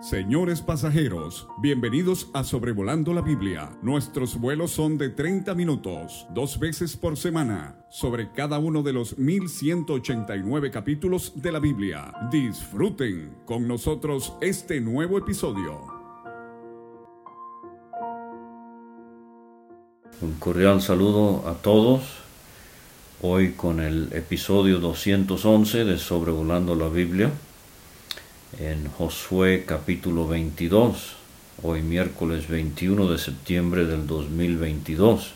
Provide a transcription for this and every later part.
Señores pasajeros, bienvenidos a Sobrevolando la Biblia. Nuestros vuelos son de 30 minutos, dos veces por semana, sobre cada uno de los 1189 capítulos de la Biblia. Disfruten con nosotros este nuevo episodio. Un cordial saludo a todos. Hoy con el episodio 211 de Sobrevolando la Biblia en Josué capítulo 22, hoy miércoles 21 de septiembre del 2022.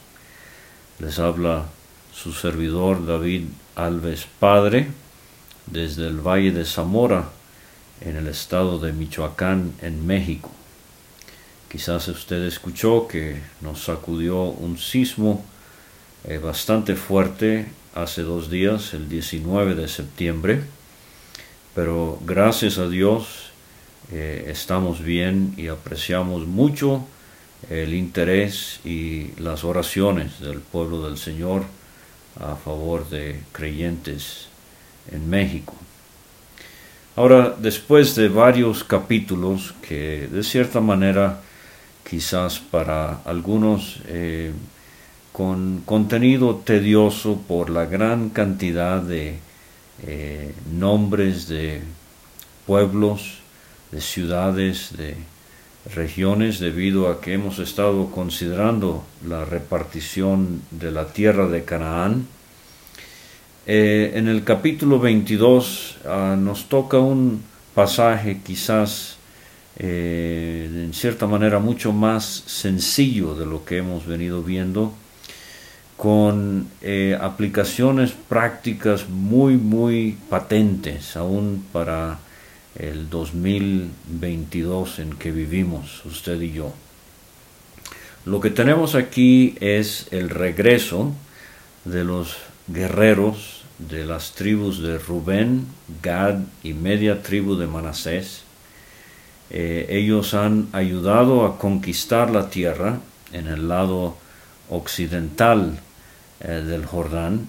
Les habla su servidor David Alves Padre desde el Valle de Zamora en el estado de Michoacán en México. Quizás usted escuchó que nos sacudió un sismo eh, bastante fuerte hace dos días, el 19 de septiembre pero gracias a Dios eh, estamos bien y apreciamos mucho el interés y las oraciones del pueblo del Señor a favor de creyentes en México. Ahora, después de varios capítulos que de cierta manera quizás para algunos eh, con contenido tedioso por la gran cantidad de eh, nombres de pueblos, de ciudades, de regiones, debido a que hemos estado considerando la repartición de la tierra de Canaán. Eh, en el capítulo 22 ah, nos toca un pasaje quizás eh, en cierta manera mucho más sencillo de lo que hemos venido viendo con eh, aplicaciones prácticas muy, muy patentes, aún para el 2022 en que vivimos usted y yo. Lo que tenemos aquí es el regreso de los guerreros de las tribus de Rubén, Gad y media tribu de Manasés. Eh, ellos han ayudado a conquistar la tierra en el lado occidental eh, del Jordán,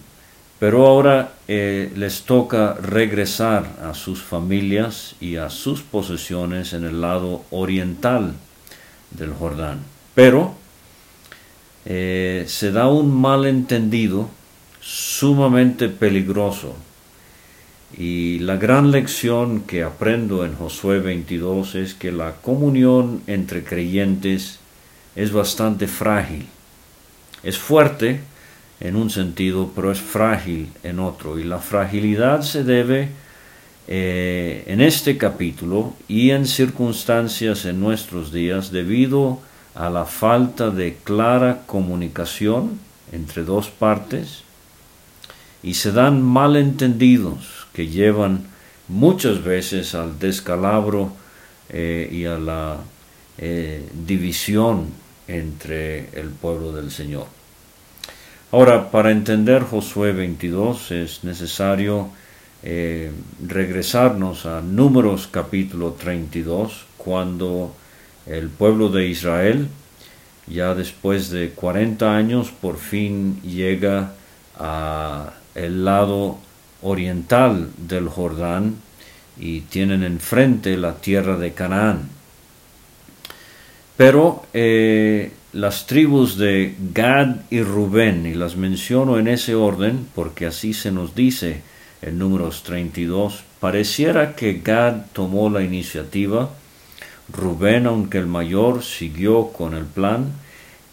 pero ahora eh, les toca regresar a sus familias y a sus posesiones en el lado oriental del Jordán. Pero eh, se da un malentendido sumamente peligroso. Y la gran lección que aprendo en Josué 22 es que la comunión entre creyentes es bastante frágil. Es fuerte, en un sentido, pero es frágil en otro. Y la fragilidad se debe eh, en este capítulo y en circunstancias en nuestros días debido a la falta de clara comunicación entre dos partes y se dan malentendidos que llevan muchas veces al descalabro eh, y a la eh, división entre el pueblo del Señor. Ahora, para entender Josué 22 es necesario eh, regresarnos a Números capítulo 32, cuando el pueblo de Israel, ya después de 40 años, por fin llega a el lado oriental del Jordán y tienen enfrente la tierra de Canaán. Pero eh, las tribus de Gad y Rubén, y las menciono en ese orden porque así se nos dice en números 32, pareciera que Gad tomó la iniciativa, Rubén, aunque el mayor, siguió con el plan,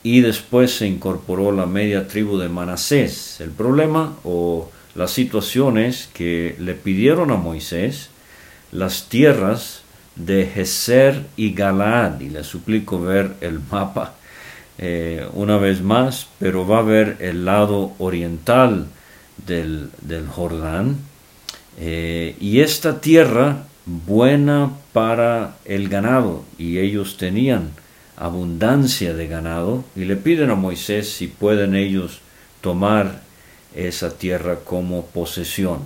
y después se incorporó la media tribu de Manasés. El problema o la situación es que le pidieron a Moisés las tierras de Geser y Galaad, y le suplico ver el mapa eh, una vez más, pero va a ver el lado oriental del, Jordán. Eh, y esta tierra buena para el ganado, y ellos tenían abundancia de ganado, y le piden a Moisés si pueden ellos tomar esa tierra como posesión.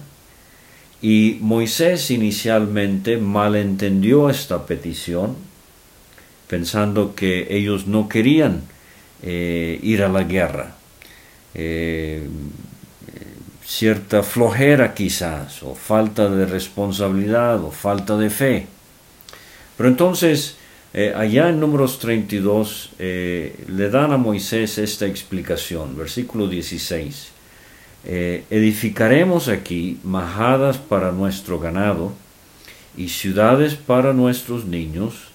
Y Moisés inicialmente malentendió esta petición, pensando que ellos no querían eh, ir a la guerra. Eh, cierta flojera quizás, o falta de responsabilidad, o falta de fe. Pero entonces, eh, allá en números 32, eh, le dan a Moisés esta explicación, versículo 16. Eh, edificaremos aquí majadas para nuestro ganado y ciudades para nuestros niños,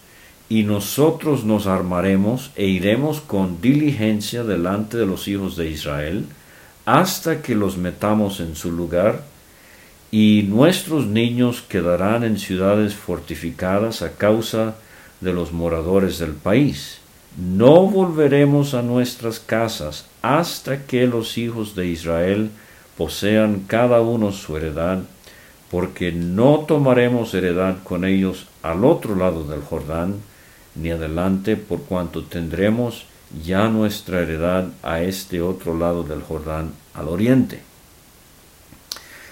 y nosotros nos armaremos e iremos con diligencia delante de los hijos de Israel, hasta que los metamos en su lugar, y nuestros niños quedarán en ciudades fortificadas a causa de los moradores del país. No volveremos a nuestras casas hasta que los hijos de Israel posean cada uno su heredad, porque no tomaremos heredad con ellos al otro lado del Jordán, ni adelante, por cuanto tendremos ya nuestra heredad a este otro lado del Jordán, al oriente.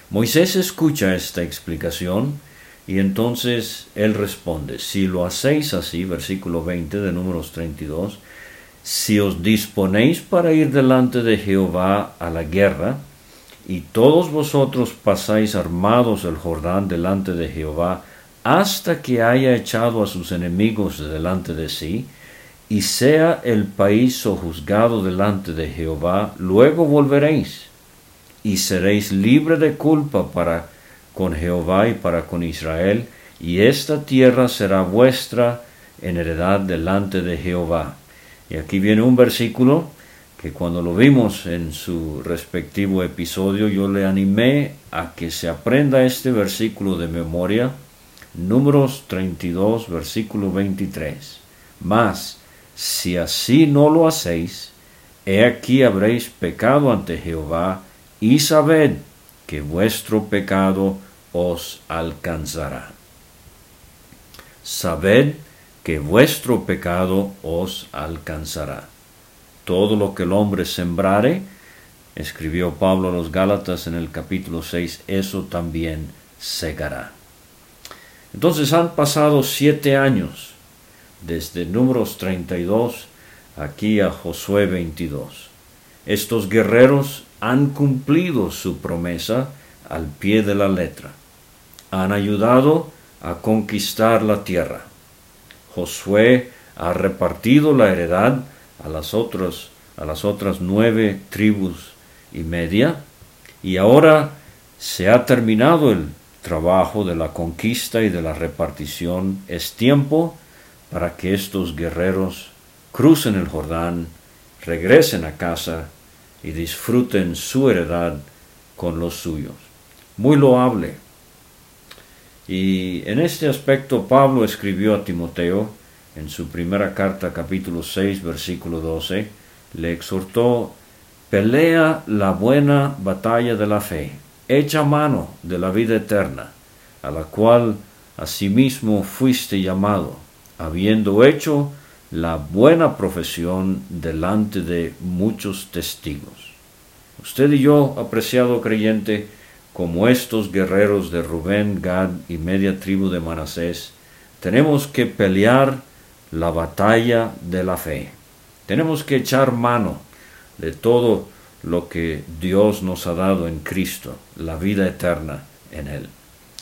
Moisés escucha esta explicación y entonces él responde, si lo hacéis así, versículo 20 de números 32, si os disponéis para ir delante de Jehová a la guerra, y todos vosotros pasáis armados el Jordán delante de Jehová, hasta que haya echado a sus enemigos delante de sí, y sea el país sojuzgado delante de Jehová, luego volveréis, y seréis libre de culpa para con Jehová y para con Israel, y esta tierra será vuestra en heredad delante de Jehová. Y aquí viene un versículo que cuando lo vimos en su respectivo episodio yo le animé a que se aprenda este versículo de memoria, números 32, versículo 23. Mas, si así no lo hacéis, he aquí habréis pecado ante Jehová, y sabed que vuestro pecado os alcanzará. Sabed que vuestro pecado os alcanzará. Todo lo que el hombre sembrare, escribió Pablo a los Gálatas en el capítulo 6, eso también segará. Entonces han pasado siete años desde números 32 aquí a Josué 22. Estos guerreros han cumplido su promesa al pie de la letra. Han ayudado a conquistar la tierra. Josué ha repartido la heredad a las otras, a las otras nueve tribus y media, y ahora se ha terminado el trabajo de la conquista y de la repartición. Es tiempo para que estos guerreros crucen el Jordán, regresen a casa y disfruten su heredad con los suyos. Muy loable. Y en este aspecto Pablo escribió a Timoteo, en su primera carta capítulo 6 versículo 12, le exhortó, pelea la buena batalla de la fe, echa mano de la vida eterna, a la cual asimismo fuiste llamado, habiendo hecho la buena profesión delante de muchos testigos. Usted y yo, apreciado creyente, como estos guerreros de Rubén, Gad y media tribu de Manasés, tenemos que pelear la batalla de la fe. Tenemos que echar mano de todo lo que Dios nos ha dado en Cristo, la vida eterna en Él.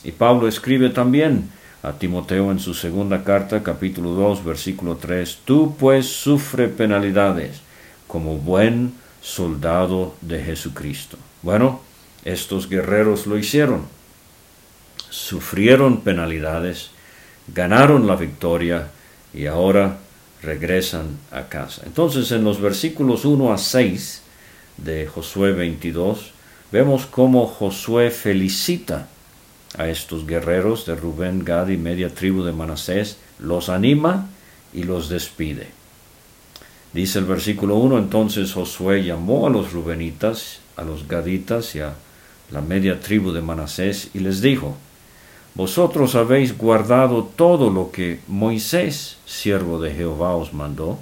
Y Pablo escribe también a Timoteo en su segunda carta, capítulo 2, versículo 3, Tú pues sufre penalidades como buen soldado de Jesucristo. Bueno, estos guerreros lo hicieron. Sufrieron penalidades, ganaron la victoria, y ahora regresan a casa. Entonces en los versículos 1 a 6 de Josué 22 vemos cómo Josué felicita a estos guerreros de Rubén, Gad y media tribu de Manasés, los anima y los despide. Dice el versículo 1, entonces Josué llamó a los Rubenitas, a los Gaditas y a la media tribu de Manasés y les dijo, vosotros habéis guardado todo lo que Moisés, siervo de Jehová, os mandó,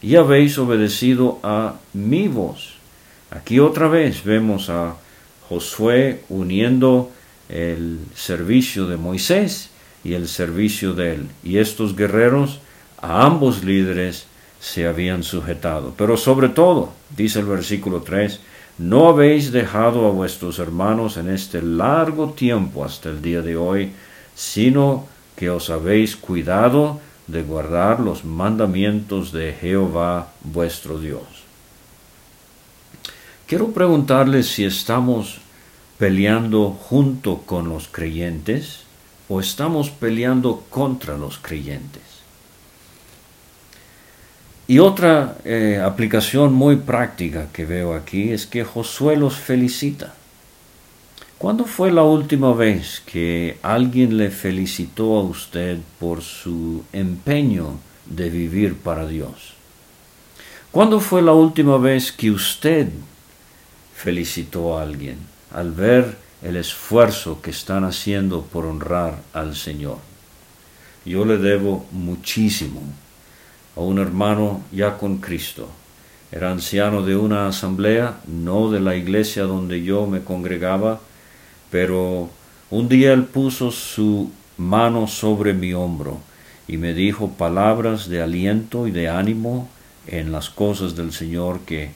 y habéis obedecido a mi voz. Aquí otra vez vemos a Josué uniendo el servicio de Moisés y el servicio de él. Y estos guerreros a ambos líderes se habían sujetado. Pero sobre todo, dice el versículo 3, no habéis dejado a vuestros hermanos en este largo tiempo hasta el día de hoy, sino que os habéis cuidado de guardar los mandamientos de Jehová vuestro Dios. Quiero preguntarles si estamos peleando junto con los creyentes o estamos peleando contra los creyentes. Y otra eh, aplicación muy práctica que veo aquí es que Josué los felicita. ¿Cuándo fue la última vez que alguien le felicitó a usted por su empeño de vivir para Dios? ¿Cuándo fue la última vez que usted felicitó a alguien al ver el esfuerzo que están haciendo por honrar al Señor? Yo le debo muchísimo a un hermano ya con Cristo. Era anciano de una asamblea, no de la iglesia donde yo me congregaba, pero un día él puso su mano sobre mi hombro y me dijo palabras de aliento y de ánimo en las cosas del Señor que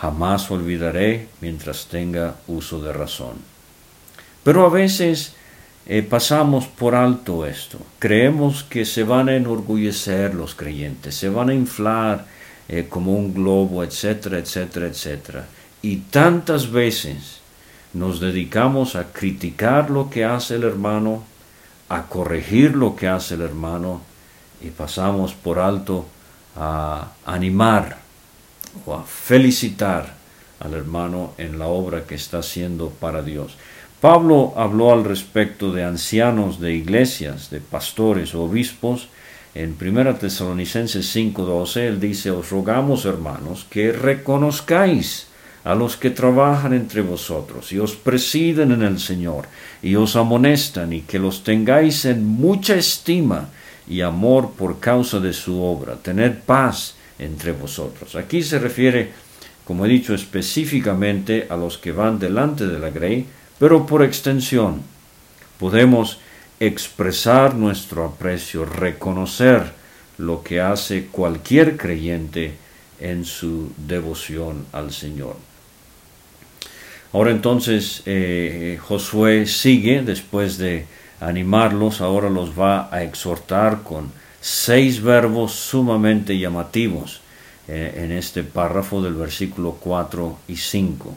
jamás olvidaré mientras tenga uso de razón. Pero a veces eh, pasamos por alto esto. Creemos que se van a enorgullecer los creyentes, se van a inflar eh, como un globo, etcétera, etcétera, etcétera. Y tantas veces nos dedicamos a criticar lo que hace el hermano, a corregir lo que hace el hermano y pasamos por alto a animar o a felicitar al hermano en la obra que está haciendo para Dios. Pablo habló al respecto de ancianos de iglesias, de pastores o obispos. En 1 Tesalonicenses 5:12 él dice, os rogamos hermanos que reconozcáis a los que trabajan entre vosotros y os presiden en el Señor y os amonestan y que los tengáis en mucha estima y amor por causa de su obra. Tened paz entre vosotros. Aquí se refiere, como he dicho, específicamente a los que van delante de la grey, pero por extensión podemos expresar nuestro aprecio, reconocer lo que hace cualquier creyente en su devoción al Señor. Ahora entonces eh, Josué sigue, después de animarlos, ahora los va a exhortar con seis verbos sumamente llamativos eh, en este párrafo del versículo 4 y 5.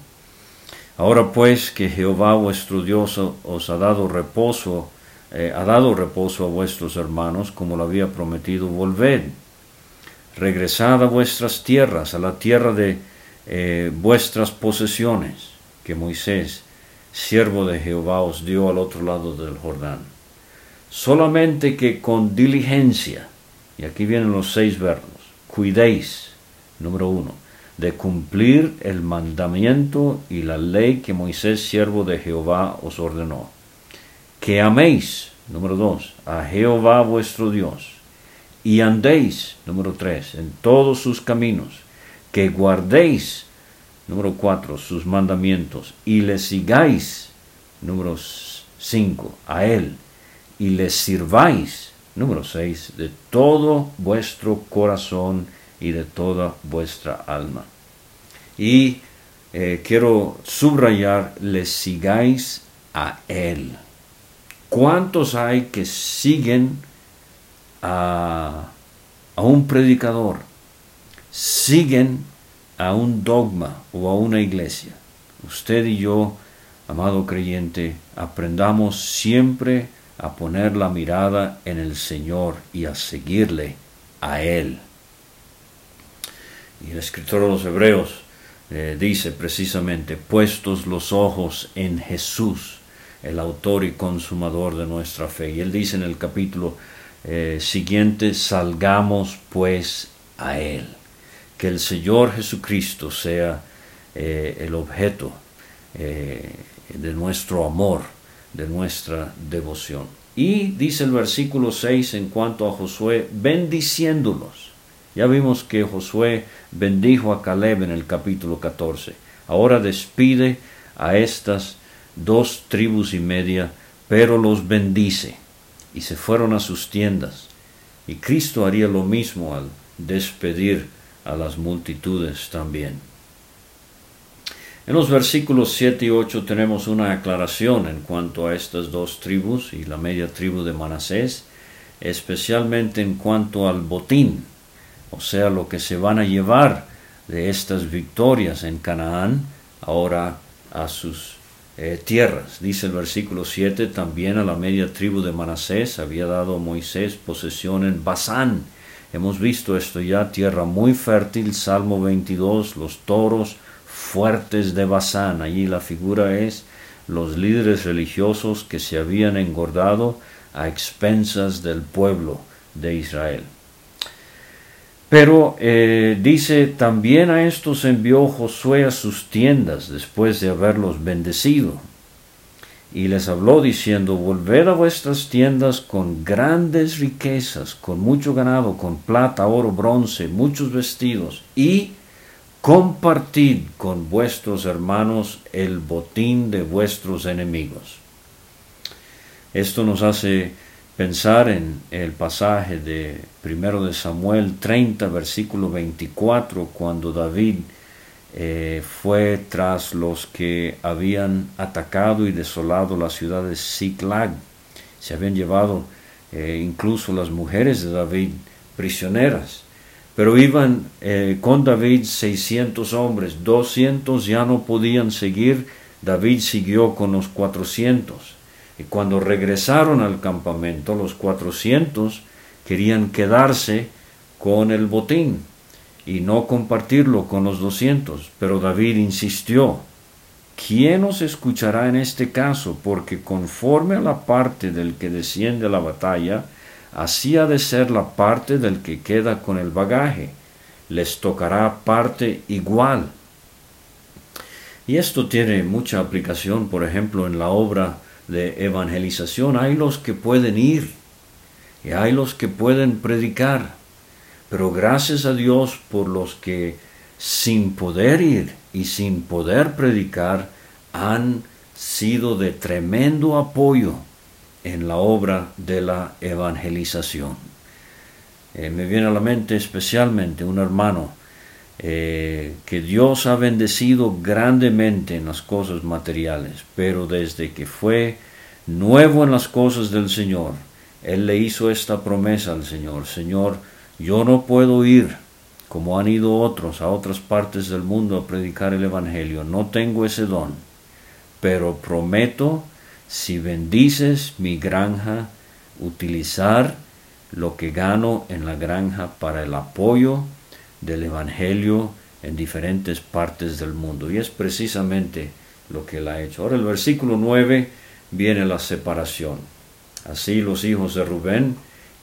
Ahora pues que Jehová vuestro Dios os ha dado reposo, eh, ha dado reposo a vuestros hermanos, como lo había prometido, volved, regresad a vuestras tierras, a la tierra de vuestras posesiones que Moisés, siervo de Jehová, os dio al otro lado del Jordán. Solamente que con diligencia, y aquí vienen los seis verbos, cuidéis, número uno, de cumplir el mandamiento y la ley que Moisés, siervo de Jehová, os ordenó. Que améis, número dos, a Jehová vuestro Dios, y andéis, número tres, en todos sus caminos, que guardéis Número cuatro, sus mandamientos. Y le sigáis. Número cinco, a Él. Y le sirváis. Número seis, de todo vuestro corazón y de toda vuestra alma. Y eh, quiero subrayar, le sigáis a Él. ¿Cuántos hay que siguen a, a un predicador? Siguen a un dogma o a una iglesia. Usted y yo, amado creyente, aprendamos siempre a poner la mirada en el Señor y a seguirle a Él. Y el escritor de los Hebreos eh, dice precisamente, puestos los ojos en Jesús, el autor y consumador de nuestra fe. Y él dice en el capítulo eh, siguiente, salgamos pues a Él que el Señor Jesucristo sea eh, el objeto de nuestro amor, de nuestra devoción. Y dice el versículo 6 en cuanto a Josué, bendiciéndolos. Ya vimos que Josué bendijo a Caleb en el capítulo 14. Ahora despide a estas dos tribus y media, pero los bendice. Y se fueron a sus tiendas. Y Cristo haría lo mismo al despedir a las multitudes también. En los versículos 7 y 8 tenemos una aclaración en cuanto a estas dos tribus y la media tribu de Manasés. especialmente en cuanto al botín, o sea, lo que se van a llevar de estas victorias en Canaán, ahora a sus eh, tierras. Dice el versículo 7, también a la media tribu de Manasés había dado Moisés posesión en Basán. Hemos visto esto ya, tierra muy fértil, Salmo 22, los toros fuertes de Basán. Allí la figura es los líderes religiosos que se habían engordado a expensas del pueblo de Israel. Pero eh, dice, también a estos envió Josué a sus tiendas después de haberlos bendecido. Y les habló diciendo, volved a vuestras tiendas con grandes riquezas, con mucho ganado, con plata, oro, bronce, muchos vestidos, y compartid con vuestros hermanos el botín de vuestros enemigos. Esto nos hace pensar en el pasaje de primero de Samuel 30, versículo 24, cuando David eh, fue tras los que habían atacado y desolado la ciudad de Ziklag. Se habían llevado eh, incluso las mujeres de David prisioneras. Pero iban eh, con David 600 hombres, 200 ya no podían seguir, David siguió con los 400. Y cuando regresaron al campamento, los 400 querían quedarse con el botín y no compartirlo con los 200. Pero David insistió, ¿quién os escuchará en este caso? Porque conforme a la parte del que desciende a la batalla, así ha de ser la parte del que queda con el bagaje, les tocará parte igual. Y esto tiene mucha aplicación, por ejemplo, en la obra de evangelización. Hay los que pueden ir y hay los que pueden predicar, pero gracias a Dios por los que sin poder ir y sin poder predicar han sido de tremendo apoyo en la obra de la evangelización. Eh, me viene a la mente especialmente un hermano eh, que Dios ha bendecido grandemente en las cosas materiales, pero desde que fue nuevo en las cosas del Señor, Él le hizo esta promesa al Señor, Señor, yo no puedo ir como han ido otros a otras partes del mundo a predicar el Evangelio, no tengo ese don, pero prometo si bendices mi granja, utilizar lo que gano en la granja para el apoyo del Evangelio en diferentes partes del mundo. Y es precisamente lo que él ha hecho. Ahora el versículo 9 viene la separación. Así los hijos de Rubén,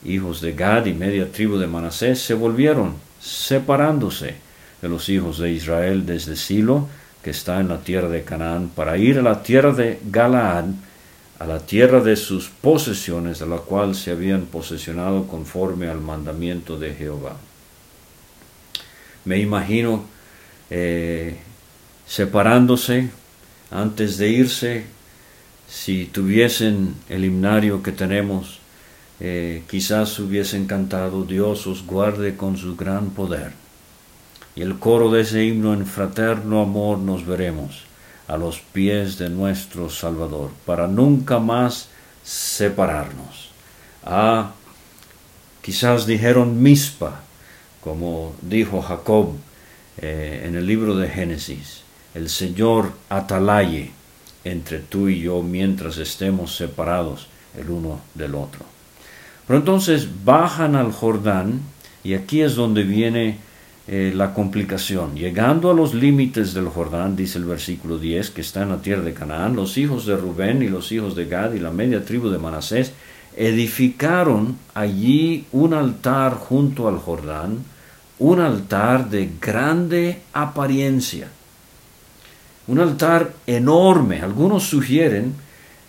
hijos de Gad y media tribu de Manasés se volvieron, separándose de los hijos de Israel desde Silo, que está en la tierra de Canaán, para ir a la tierra de Galaad, a la tierra de sus posesiones, de la cual se habían posesionado conforme al mandamiento de Jehová. Me imagino eh, separándose antes de irse, si tuviesen el himnario que tenemos, eh, quizás hubiesen cantado Dios os guarde con su gran poder. Y el coro de ese himno en fraterno amor nos veremos a los pies de nuestro Salvador, para nunca más separarnos. Ah, quizás dijeron mispa, como dijo Jacob eh, en el libro de Génesis, el Señor atalaye entre tú y yo mientras estemos separados el uno del otro. Pero entonces bajan al Jordán y aquí es donde viene eh, la complicación. Llegando a los límites del Jordán, dice el versículo 10, que está en la tierra de Canaán, los hijos de Rubén y los hijos de Gad y la media tribu de Manasés edificaron allí un altar junto al Jordán, un altar de grande apariencia, un altar enorme. Algunos sugieren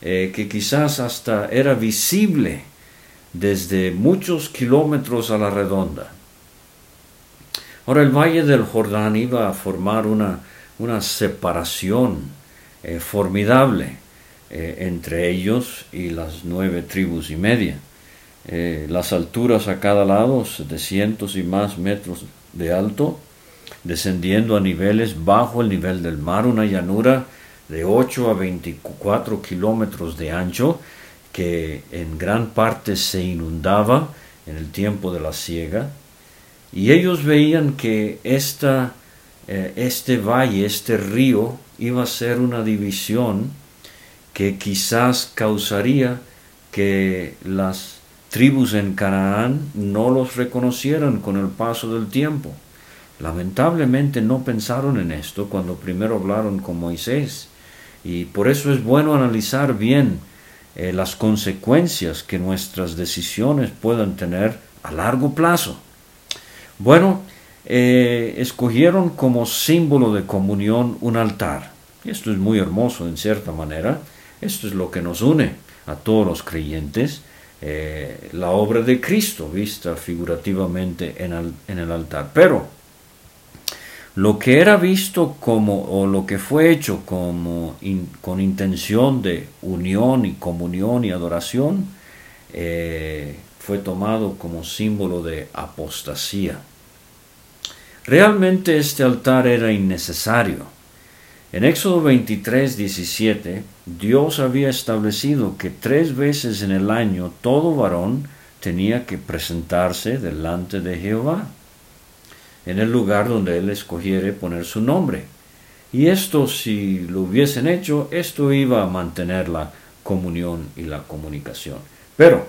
eh, que quizás hasta era visible desde muchos kilómetros a la redonda. Ahora el valle del Jordán iba a formar una, una separación eh, formidable eh, entre ellos y las nueve tribus y media. Eh, las alturas a cada lado, 700 y más metros de alto, descendiendo a niveles bajo el nivel del mar, una llanura de 8 a 24 kilómetros de ancho, que en gran parte se inundaba en el tiempo de la siega, y ellos veían que esta, eh, este valle, este río, iba a ser una división que quizás causaría que las tribus en Canaán no los reconocieran con el paso del tiempo. Lamentablemente no pensaron en esto cuando primero hablaron con Moisés, y por eso es bueno analizar bien eh, las consecuencias que nuestras decisiones puedan tener a largo plazo. Bueno, eh, escogieron como símbolo de comunión un altar. Esto es muy hermoso en cierta manera. Esto es lo que nos une a todos los creyentes. Eh, la obra de Cristo vista figurativamente en, en el altar. Pero lo que era visto como, o lo que fue hecho como con intención de unión y comunión y adoración, eh, fue tomado como símbolo de apostasía. Realmente este altar era innecesario. En Éxodo 23, 17, Dios había establecido que tres veces en el año todo varón tenía que presentarse delante de Jehová, en el lugar donde él escogiere poner su nombre. Y esto, si lo hubiesen hecho, esto iba a mantener la comunión y la comunicación. Pero,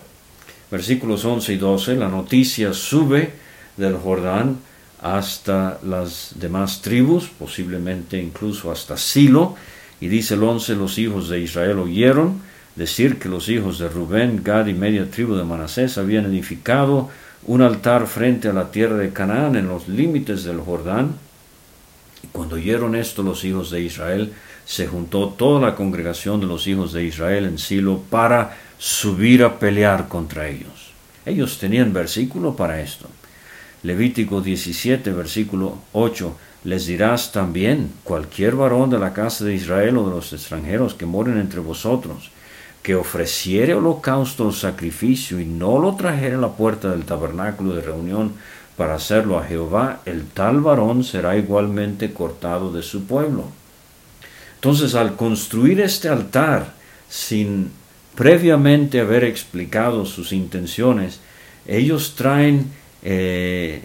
versículos 11 y 12, la noticia sube del Jordán hasta las demás tribus, posiblemente incluso hasta Silo, y dice el 11, los hijos de Israel oyeron decir que los hijos de Rubén, Gad y media tribu de Manasés habían edificado un altar frente a la tierra de Canaán en los límites del Jordán. Y cuando oyeron esto los hijos de Israel, se juntó toda la congregación de los hijos de Israel en Silo para subir a pelear contra ellos. Ellos tenían versículo para esto. Levítico 17, versículo 8, les dirás también, cualquier varón de la casa de Israel o de los extranjeros que moren entre vosotros, que ofreciere holocausto o sacrificio y no lo trajere a la puerta del tabernáculo de reunión para hacerlo a Jehová, el tal varón será igualmente cortado de su pueblo. Entonces, al construir este altar, sin previamente haber explicado sus intenciones, ellos traen eh,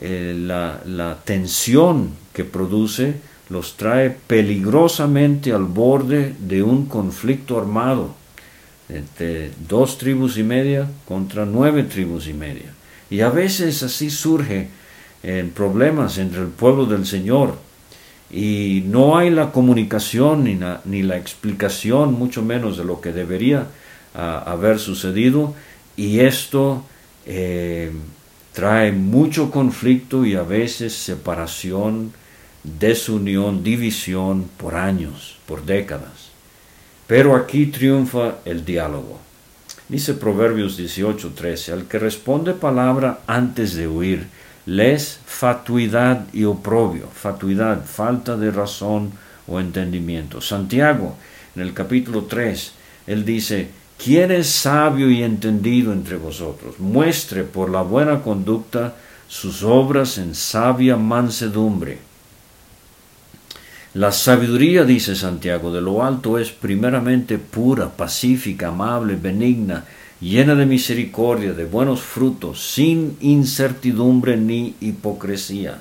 eh, la, tensión que produce los trae peligrosamente al borde de un conflicto armado entre dos tribus y media contra nueve tribus y media. Y a veces así surge eh, problemas entre el pueblo del Señor y no hay la comunicación ni la, ni la explicación, mucho menos de lo que debería haber sucedido y esto trae mucho conflicto y a veces separación, desunión, división por años, por décadas. Pero aquí triunfa el diálogo. Dice Proverbios 18:13, al que responde palabra antes de huir, les fatuidad y oprobio, fatuidad, falta de razón o entendimiento. Santiago, en el capítulo 3, él dice, ¿Quién es sabio y entendido entre vosotros? Muestre por la buena conducta sus obras en sabia mansedumbre. La sabiduría, dice Santiago, de lo alto es primeramente pura, pacífica, amable, benigna, llena de misericordia, de buenos frutos, sin incertidumbre ni hipocresía.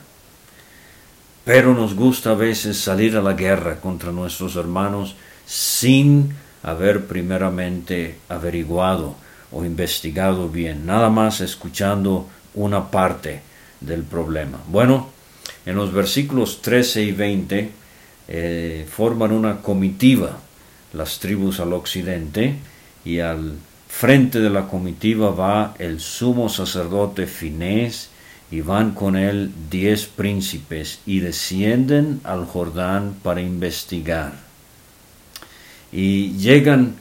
Pero nos gusta a veces salir a la guerra contra nuestros hermanos sin haber primeramente averiguado o investigado bien, nada más escuchando una parte del problema. Bueno, en los versículos 13 y 20 eh, forman una comitiva las tribus al occidente y al frente de la comitiva va el sumo sacerdote Finés y van con él diez príncipes y descienden al Jordán para investigar y llegan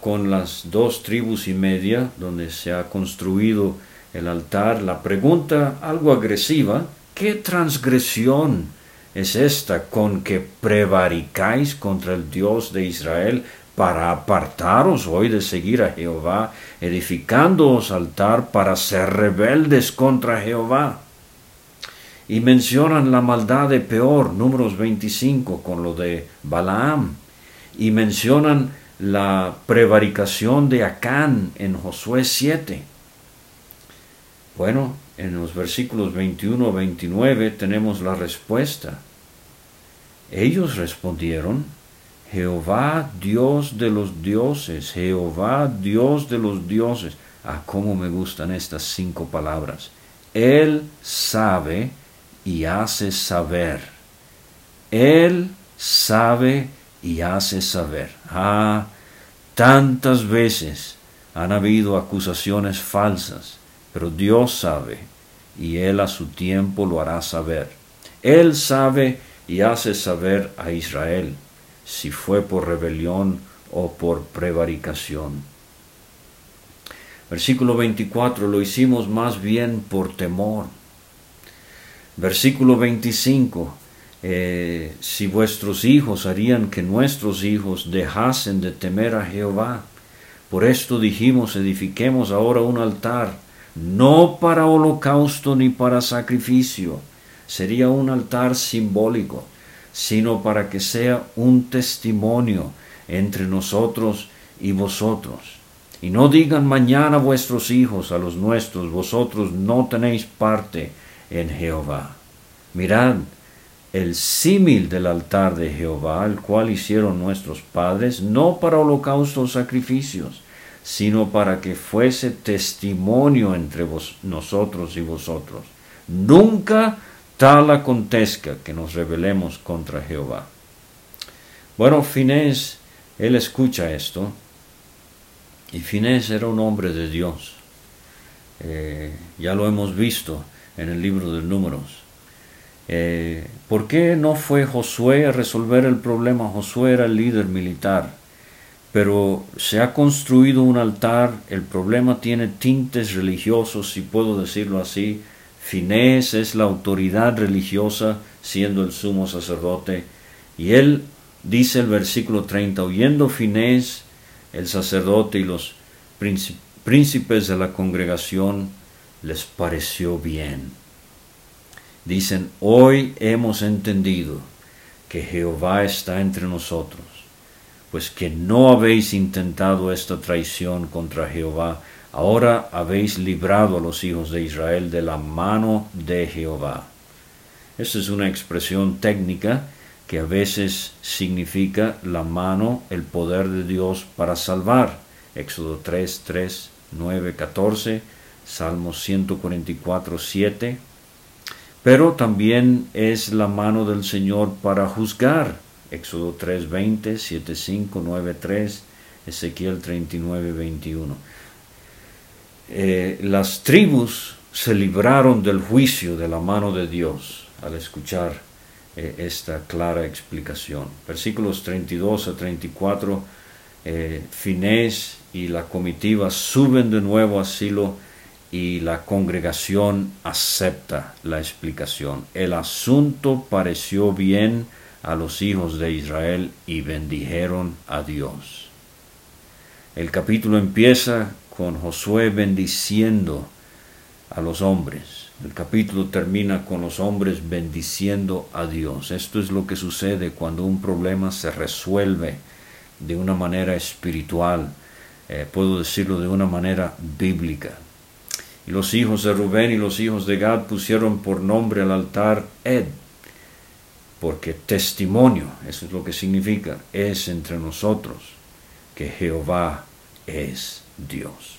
con las dos tribus y media donde se ha construido el altar. La pregunta algo agresiva, ¿qué transgresión es esta con que prevaricáis contra el Dios de Israel para apartaros hoy de seguir a Jehová, edificándoos altar para ser rebeldes contra Jehová? Y mencionan la maldad de peor, números 25, con lo de Balaam y mencionan la prevaricación de Acán en Josué 7? Bueno, en los versículos 21 a 29 tenemos la respuesta. Ellos respondieron, Jehová Dios de los dioses, Jehová Dios de los dioses. Ah, cómo me gustan estas cinco palabras. Él sabe y hace saber. Él sabe y hace saber. Ah, tantas veces han habido acusaciones falsas, pero Dios sabe y Él a su tiempo lo hará saber. Él sabe y hace saber a Israel si fue por rebelión o por prevaricación. Versículo 24, lo hicimos más bien por temor. Versículo 25, eh, si vuestros hijos harían que nuestros hijos dejasen de temer a Jehová, por esto dijimos, edifiquemos ahora un altar, no para holocausto ni para sacrificio, sería un altar simbólico, sino para que sea un testimonio entre nosotros y vosotros. Y no digan mañana vuestros hijos a los nuestros, vosotros no tenéis parte en Jehová. Mirad el símil del altar de Jehová, el cual hicieron nuestros padres, no para holocaustos sacrificios, sino para que fuese testimonio entre nosotros y vosotros. Nunca tal acontezca que nos rebelemos contra Jehová. Bueno, Finés, él escucha esto, y Finés era un hombre de Dios. Eh, ya lo hemos visto en el libro de números. Eh, ¿Por qué no fue Josué a resolver el problema? Josué era el líder militar, pero se ha construido un altar, el problema tiene tintes religiosos, si puedo decirlo así, Finés es la autoridad religiosa, siendo el sumo sacerdote, y él dice el versículo 30, oyendo Finés, el sacerdote y los príncipes de la congregación, les pareció bien. Dicen, hoy hemos entendido que Jehová está entre nosotros, pues que no habéis intentado esta traición contra Jehová, Ahora habéis librado a los hijos de Israel de la mano de Jehová. Esta es una expresión técnica que a veces significa la mano, el poder de Dios para salvar. Éxodo 3, 3, 9, 14, Salmos 144, 7. Pero también es la mano del Señor para juzgar. Éxodo 3, 20, 7, 5, 9, 3, Ezequiel 39, 21. Eh, las tribus se libraron del juicio de la mano de Dios al escuchar eh, esta clara explicación. Versículos 32 a 34, eh, Finés y la comitiva suben de nuevo a Silo y la congregación acepta la explicación. El asunto pareció bien a los hijos de Israel y bendijeron a Dios. El capítulo empieza con Josué bendiciendo a los hombres. El capítulo termina con los hombres bendiciendo a Dios. Esto es lo que sucede cuando un problema se resuelve de una manera espiritual, eh, puedo decirlo de una manera bíblica. Y los hijos de Rubén y los hijos de Gad pusieron por nombre al altar Ed, porque testimonio, eso es lo que significa, es entre nosotros que Jehová es Dios.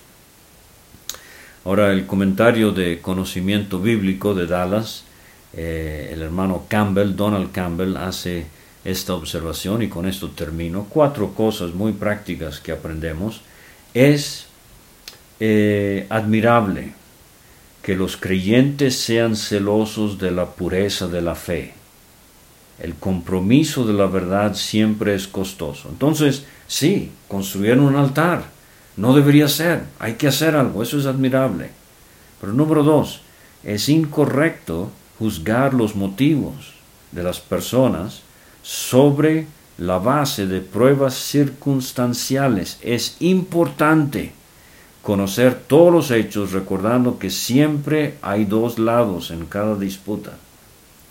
Ahora el comentario de conocimiento bíblico de Dallas, eh, el hermano Campbell, Donald Campbell, hace esta observación y con esto termino. Cuatro cosas muy prácticas que aprendemos. Es eh, admirable que los creyentes sean celosos de la pureza de la fe. El compromiso de la verdad siempre es costoso. Entonces, sí, construyeron un altar no debería ser, hay que hacer algo, eso es admirable. Pero número dos, es incorrecto juzgar los motivos de las personas sobre la base de pruebas circunstanciales. Es importante conocer todos los hechos recordando que siempre hay dos lados en cada disputa.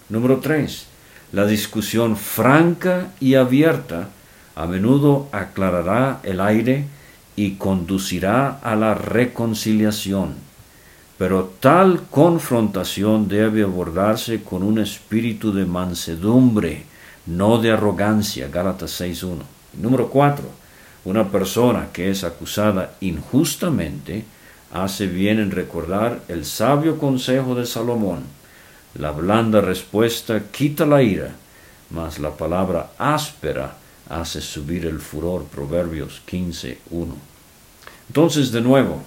Número tres, la discusión franca y abierta a menudo aclarará el aire y conducirá a la reconciliación. Pero tal confrontación debe abordarse con un espíritu de mansedumbre, no de arrogancia. Gálatas 6.1. Número 4. Una persona que es acusada injustamente hace bien en recordar el sabio consejo de Salomón. La blanda respuesta quita la ira, mas la palabra áspera hace subir el furor. Proverbios 15.1. Entonces, de nuevo,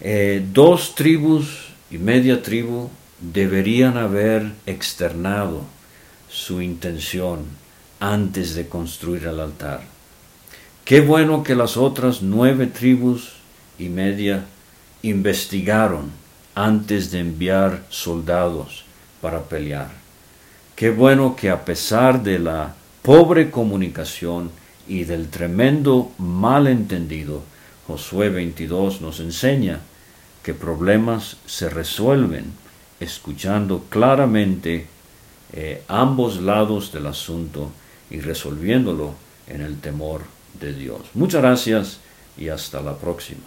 eh, dos tribus y media tribu deberían haber externado su intención antes de construir el altar. Qué bueno que las otras nueve tribus y media investigaron antes de enviar soldados para pelear. Qué bueno que a pesar de la pobre comunicación y del tremendo malentendido, Josué 22 nos enseña que problemas se resuelven escuchando claramente eh, ambos lados del asunto y resolviéndolo en el temor Muchas gracias y hasta la próxima.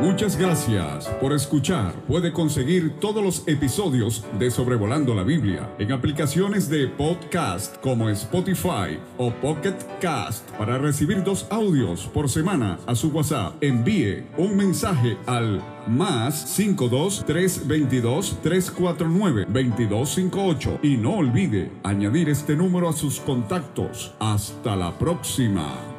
Muchas gracias por escuchar. Puede conseguir todos los episodios de Sobrevolando la Biblia en aplicaciones de podcast como Spotify o Pocket Cast para recibir dos audios por semana a su WhatsApp. Envíe un mensaje al más 52 322 349 2258 y no olvide añadir este número a sus contactos. Hasta la próxima.